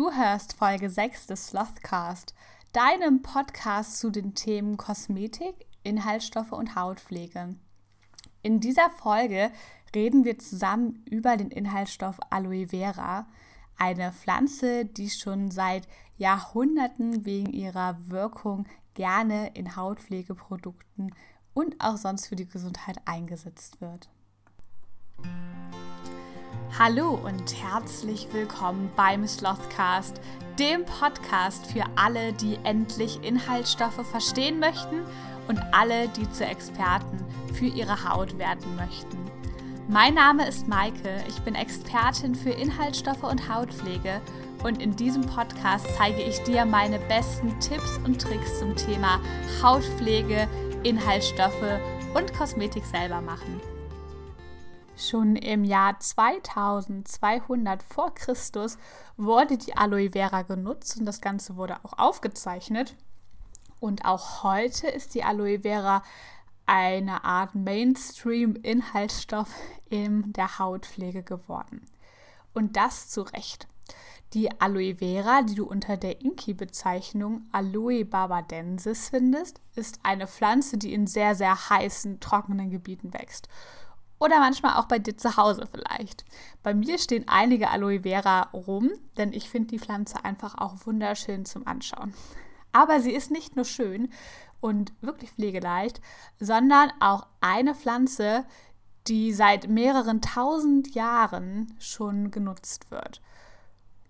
Du hörst Folge 6 des Slothcast, deinem Podcast zu den Themen Kosmetik, Inhaltsstoffe und Hautpflege. In dieser Folge reden wir zusammen über den Inhaltsstoff Aloe Vera, eine Pflanze, die schon seit Jahrhunderten wegen ihrer Wirkung gerne in Hautpflegeprodukten und auch sonst für die Gesundheit eingesetzt wird. Hallo und herzlich willkommen beim Slothcast, dem Podcast für alle, die endlich Inhaltsstoffe verstehen möchten und alle, die zu Experten für ihre Haut werden möchten. Mein Name ist Maike, ich bin Expertin für Inhaltsstoffe und Hautpflege und in diesem Podcast zeige ich dir meine besten Tipps und Tricks zum Thema Hautpflege, Inhaltsstoffe und Kosmetik selber machen. Schon im Jahr 2200 vor Christus wurde die Aloe Vera genutzt und das Ganze wurde auch aufgezeichnet. Und auch heute ist die Aloe Vera eine Art Mainstream-Inhaltsstoff in der Hautpflege geworden. Und das zu Recht. Die Aloe Vera, die du unter der Inki-Bezeichnung Aloe barbadensis findest, ist eine Pflanze, die in sehr, sehr heißen, trockenen Gebieten wächst. Oder manchmal auch bei dir zu Hause vielleicht. Bei mir stehen einige Aloe Vera rum, denn ich finde die Pflanze einfach auch wunderschön zum Anschauen. Aber sie ist nicht nur schön und wirklich pflegeleicht, sondern auch eine Pflanze, die seit mehreren tausend Jahren schon genutzt wird.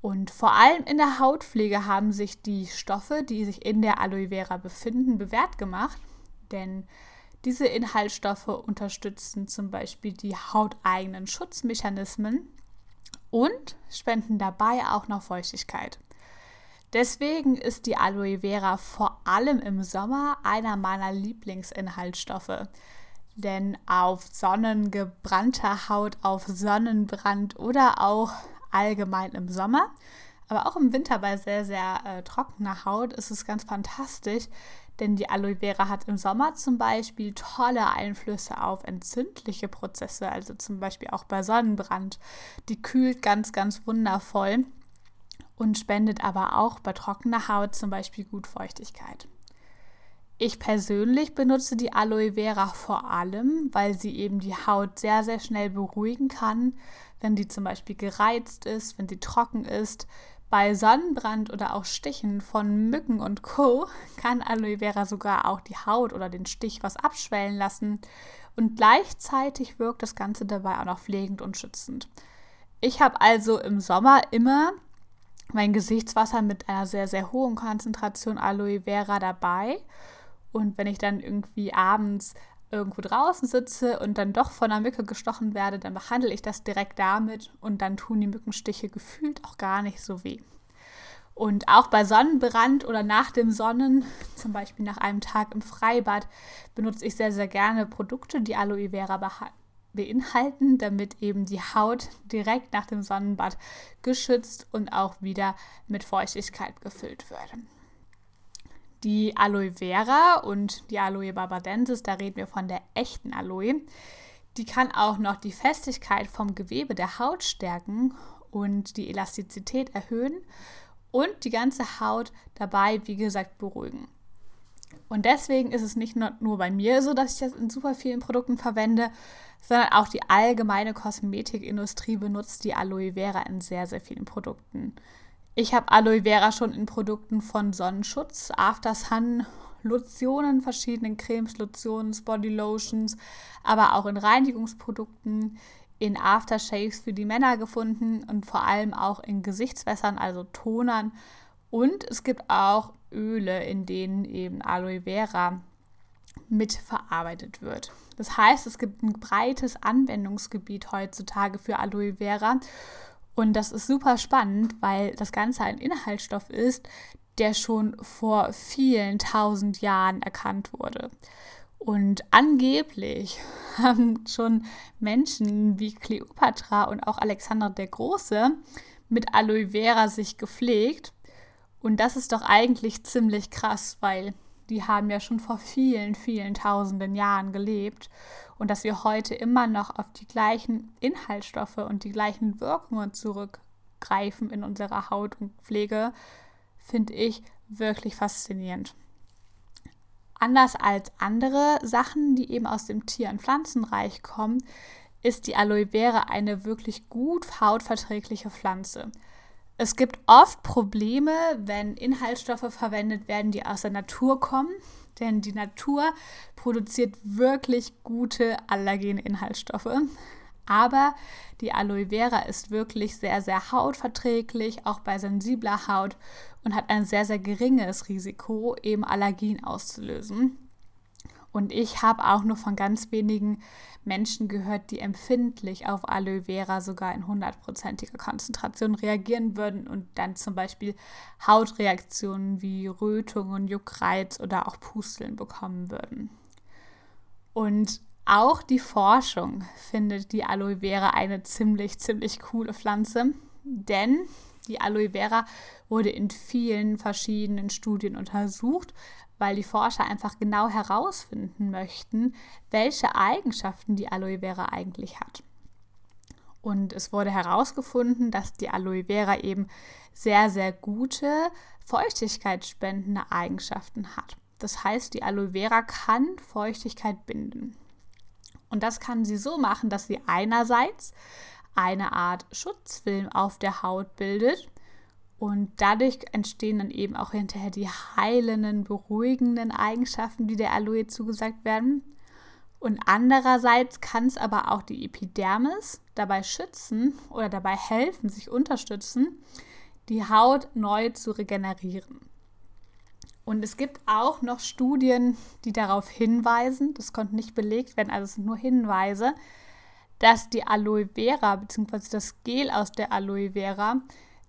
Und vor allem in der Hautpflege haben sich die Stoffe, die sich in der Aloe Vera befinden, bewährt gemacht. Denn diese Inhaltsstoffe unterstützen zum Beispiel die hauteigenen Schutzmechanismen und spenden dabei auch noch Feuchtigkeit. Deswegen ist die Aloe Vera vor allem im Sommer einer meiner Lieblingsinhaltsstoffe. Denn auf sonnengebrannter Haut, auf Sonnenbrand oder auch allgemein im Sommer, aber auch im Winter bei sehr, sehr äh, trockener Haut ist es ganz fantastisch, denn die Aloe Vera hat im Sommer zum Beispiel tolle Einflüsse auf entzündliche Prozesse, also zum Beispiel auch bei Sonnenbrand. Die kühlt ganz, ganz wundervoll und spendet aber auch bei trockener Haut zum Beispiel gut Feuchtigkeit. Ich persönlich benutze die Aloe Vera vor allem, weil sie eben die Haut sehr, sehr schnell beruhigen kann, wenn die zum Beispiel gereizt ist, wenn sie trocken ist, bei Sonnenbrand oder auch Stichen von Mücken und Co. kann Aloe Vera sogar auch die Haut oder den Stich was abschwellen lassen und gleichzeitig wirkt das Ganze dabei auch noch pflegend und schützend. Ich habe also im Sommer immer mein Gesichtswasser mit einer sehr, sehr hohen Konzentration Aloe Vera dabei. Und wenn ich dann irgendwie abends irgendwo draußen sitze und dann doch von einer Mücke gestochen werde, dann behandle ich das direkt damit und dann tun die Mückenstiche gefühlt auch gar nicht so weh. Und auch bei Sonnenbrand oder nach dem Sonnen, zum Beispiel nach einem Tag im Freibad, benutze ich sehr, sehr gerne Produkte, die Aloe Vera beinhalten, damit eben die Haut direkt nach dem Sonnenbad geschützt und auch wieder mit Feuchtigkeit gefüllt wird. Die Aloe Vera und die Aloe barbadensis, da reden wir von der echten Aloe, die kann auch noch die Festigkeit vom Gewebe der Haut stärken und die Elastizität erhöhen und die ganze Haut dabei, wie gesagt, beruhigen. Und deswegen ist es nicht nur bei mir so, dass ich das in super vielen Produkten verwende, sondern auch die allgemeine Kosmetikindustrie benutzt die Aloe Vera in sehr, sehr vielen Produkten. Ich habe Aloe Vera schon in Produkten von Sonnenschutz, After Sun, Lotionen, verschiedenen Cremes, Lotions, Body Lotions, aber auch in Reinigungsprodukten, in Aftershaves für die Männer gefunden und vor allem auch in Gesichtswässern, also Tonern. Und es gibt auch Öle, in denen eben Aloe Vera mitverarbeitet wird. Das heißt, es gibt ein breites Anwendungsgebiet heutzutage für Aloe Vera und das ist super spannend, weil das Ganze ein Inhaltsstoff ist, der schon vor vielen tausend Jahren erkannt wurde. Und angeblich haben schon Menschen wie Kleopatra und auch Alexander der Große mit Aloe Vera sich gepflegt. Und das ist doch eigentlich ziemlich krass, weil die haben ja schon vor vielen, vielen tausenden Jahren gelebt und dass wir heute immer noch auf die gleichen Inhaltsstoffe und die gleichen Wirkungen zurückgreifen greifen in unserer Haut und Pflege, finde ich wirklich faszinierend. Anders als andere Sachen, die eben aus dem Tier- und Pflanzenreich kommen, ist die Aloe Vera eine wirklich gut hautverträgliche Pflanze. Es gibt oft Probleme, wenn Inhaltsstoffe verwendet werden, die aus der Natur kommen, denn die Natur produziert wirklich gute allergene Inhaltsstoffe. Aber die Aloe Vera ist wirklich sehr, sehr hautverträglich, auch bei sensibler Haut und hat ein sehr, sehr geringes Risiko, eben Allergien auszulösen. Und ich habe auch nur von ganz wenigen Menschen gehört, die empfindlich auf Aloe Vera sogar in hundertprozentiger Konzentration reagieren würden und dann zum Beispiel Hautreaktionen wie Rötungen, Juckreiz oder auch Pusteln bekommen würden. Und auch die Forschung findet die Aloe Vera eine ziemlich, ziemlich coole Pflanze, denn die Aloe Vera wurde in vielen verschiedenen Studien untersucht, weil die Forscher einfach genau herausfinden möchten, welche Eigenschaften die Aloe Vera eigentlich hat. Und es wurde herausgefunden, dass die Aloe Vera eben sehr, sehr gute feuchtigkeitsspendende Eigenschaften hat. Das heißt, die Aloe Vera kann Feuchtigkeit binden. Und das kann sie so machen, dass sie einerseits eine Art Schutzfilm auf der Haut bildet und dadurch entstehen dann eben auch hinterher die heilenden, beruhigenden Eigenschaften, die der Aloe zugesagt werden. Und andererseits kann es aber auch die Epidermis dabei schützen oder dabei helfen, sich unterstützen, die Haut neu zu regenerieren. Und es gibt auch noch Studien, die darauf hinweisen, das konnte nicht belegt werden, also es sind nur Hinweise, dass die Aloe Vera bzw. das Gel aus der Aloe Vera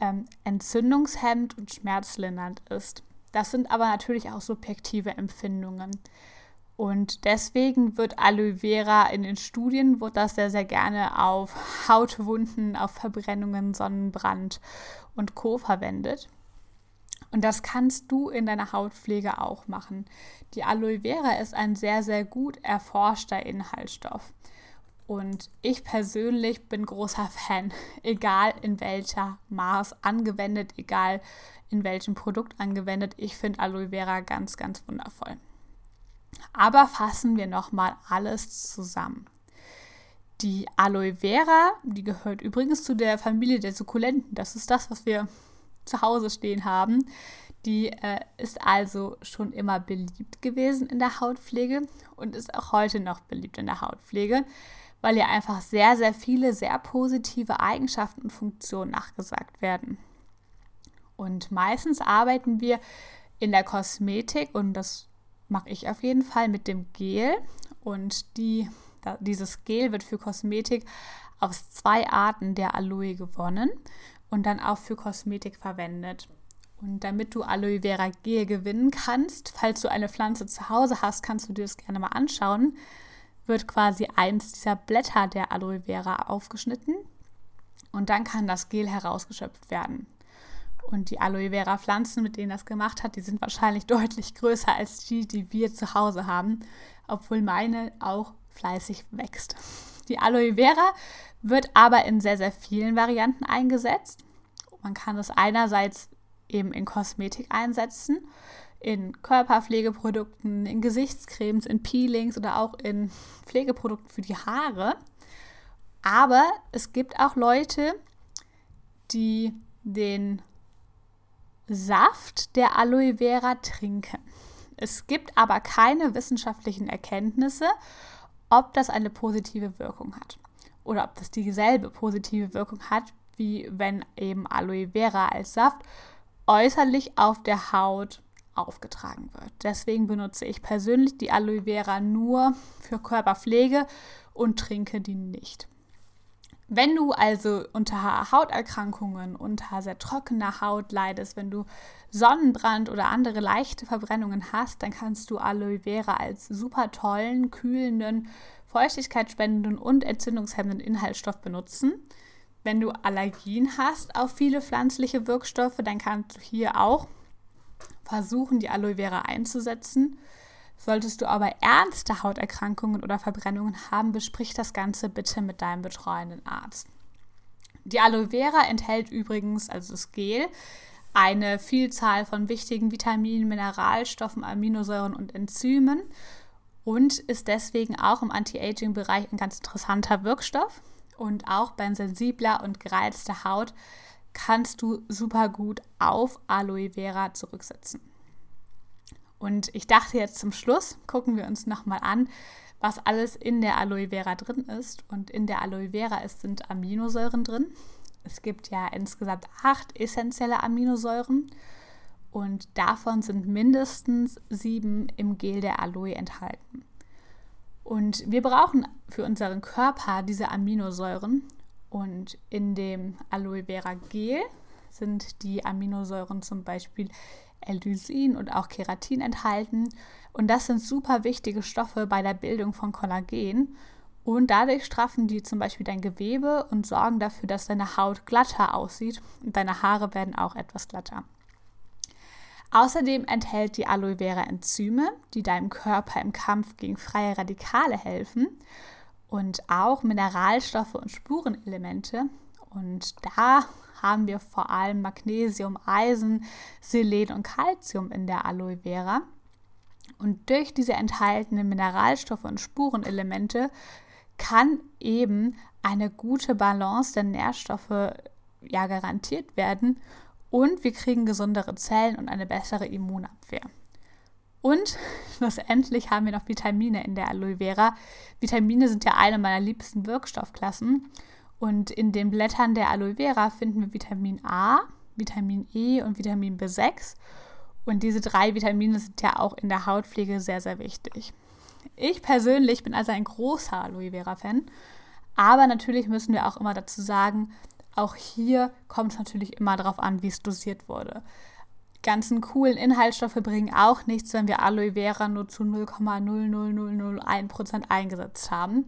ähm, entzündungshemmend und schmerzlindernd ist. Das sind aber natürlich auch subjektive Empfindungen. Und deswegen wird Aloe Vera in den Studien, wird das sehr, sehr gerne auf Hautwunden, auf Verbrennungen, Sonnenbrand und Co. verwendet. Und das kannst du in deiner Hautpflege auch machen. Die Aloe Vera ist ein sehr, sehr gut erforschter Inhaltsstoff. Und ich persönlich bin großer Fan, egal in welcher Maß angewendet, egal in welchem Produkt angewendet. Ich finde Aloe Vera ganz, ganz wundervoll. Aber fassen wir nochmal alles zusammen. Die Aloe Vera, die gehört übrigens zu der Familie der Sukkulenten. Das ist das, was wir zu Hause stehen haben. Die äh, ist also schon immer beliebt gewesen in der Hautpflege und ist auch heute noch beliebt in der Hautpflege, weil ihr einfach sehr, sehr viele sehr positive Eigenschaften und Funktionen nachgesagt werden. Und meistens arbeiten wir in der Kosmetik und das mache ich auf jeden Fall mit dem Gel. Und die, dieses Gel wird für Kosmetik aus zwei Arten der Aloe gewonnen und dann auch für Kosmetik verwendet. Und damit du Aloe Vera Gel gewinnen kannst, falls du eine Pflanze zu Hause hast, kannst du dir das gerne mal anschauen. Wird quasi eins dieser Blätter der Aloe Vera aufgeschnitten und dann kann das Gel herausgeschöpft werden. Und die Aloe Vera Pflanzen, mit denen das gemacht hat, die sind wahrscheinlich deutlich größer als die, die wir zu Hause haben, obwohl meine auch fleißig wächst. Die Aloe Vera wird aber in sehr, sehr vielen Varianten eingesetzt. Man kann es einerseits eben in Kosmetik einsetzen, in Körperpflegeprodukten, in Gesichtscremes, in Peelings oder auch in Pflegeprodukten für die Haare. Aber es gibt auch Leute, die den Saft der Aloe Vera trinken. Es gibt aber keine wissenschaftlichen Erkenntnisse, ob das eine positive Wirkung hat oder ob das dieselbe positive Wirkung hat, wie wenn eben Aloe Vera als Saft äußerlich auf der Haut aufgetragen wird. Deswegen benutze ich persönlich die Aloe Vera nur für Körperpflege und trinke die nicht. Wenn du also unter Hauterkrankungen, unter sehr trockener Haut leidest, wenn du Sonnenbrand oder andere leichte Verbrennungen hast, dann kannst du Aloe Vera als super tollen, kühlenden, feuchtigkeitsspendenden und entzündungshemmenden Inhaltsstoff benutzen. Wenn du Allergien hast auf viele pflanzliche Wirkstoffe, dann kannst du hier auch versuchen, die Aloe Vera einzusetzen. Solltest du aber ernste Hauterkrankungen oder Verbrennungen haben, besprich das Ganze bitte mit deinem betreuenden Arzt. Die Aloe Vera enthält übrigens, also das Gel, eine Vielzahl von wichtigen Vitaminen, Mineralstoffen, Aminosäuren und Enzymen und ist deswegen auch im Anti-Aging-Bereich ein ganz interessanter Wirkstoff. Und auch bei sensibler und gereizter Haut kannst du super gut auf Aloe Vera zurücksetzen. Und ich dachte jetzt zum Schluss, gucken wir uns nochmal an, was alles in der Aloe Vera drin ist. Und in der Aloe Vera ist, sind Aminosäuren drin. Es gibt ja insgesamt acht essentielle Aminosäuren und davon sind mindestens sieben im Gel der Aloe enthalten. Und wir brauchen für unseren Körper diese Aminosäuren und in dem Aloe Vera Gel sind die Aminosäuren zum Beispiel L-Lysin und auch Keratin enthalten. Und das sind super wichtige Stoffe bei der Bildung von Kollagen. Und dadurch straffen die zum Beispiel dein Gewebe und sorgen dafür, dass deine Haut glatter aussieht und deine Haare werden auch etwas glatter. Außerdem enthält die Aloe Vera Enzyme, die deinem Körper im Kampf gegen freie Radikale helfen und auch Mineralstoffe und Spurenelemente. Und da haben wir vor allem Magnesium, Eisen, Selen und Calcium in der Aloe Vera. Und durch diese enthaltenen Mineralstoffe und Spurenelemente kann eben eine gute Balance der Nährstoffe ja garantiert werden und wir kriegen gesundere Zellen und eine bessere Immunabwehr. Und schlussendlich haben wir noch Vitamine in der Aloe Vera. Vitamine sind ja eine meiner liebsten Wirkstoffklassen. Und in den Blättern der Aloe Vera finden wir Vitamin A, Vitamin E und Vitamin B6. Und diese drei Vitamine sind ja auch in der Hautpflege sehr, sehr wichtig. Ich persönlich bin also ein großer Aloe Vera-Fan. Aber natürlich müssen wir auch immer dazu sagen, auch hier kommt es natürlich immer darauf an, wie es dosiert wurde. Ganzen coolen Inhaltsstoffe bringen auch nichts, wenn wir Aloe Vera nur zu 0,00001% eingesetzt haben.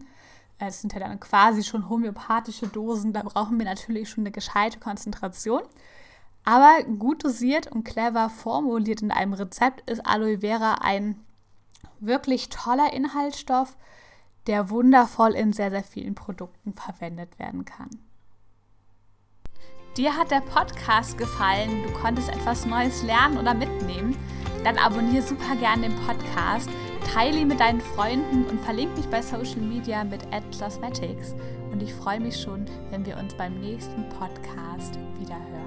Es sind ja dann quasi schon homöopathische Dosen, da brauchen wir natürlich schon eine gescheite Konzentration. Aber gut dosiert und clever formuliert in einem Rezept ist Aloe Vera ein wirklich toller Inhaltsstoff, der wundervoll in sehr, sehr vielen Produkten verwendet werden kann. Dir hat der Podcast gefallen, du konntest etwas Neues lernen oder mitnehmen, dann abonniere super gerne den Podcast, teile ihn mit deinen Freunden und verlinke mich bei Social Media mit Cosmetics. Und ich freue mich schon, wenn wir uns beim nächsten Podcast wieder hören.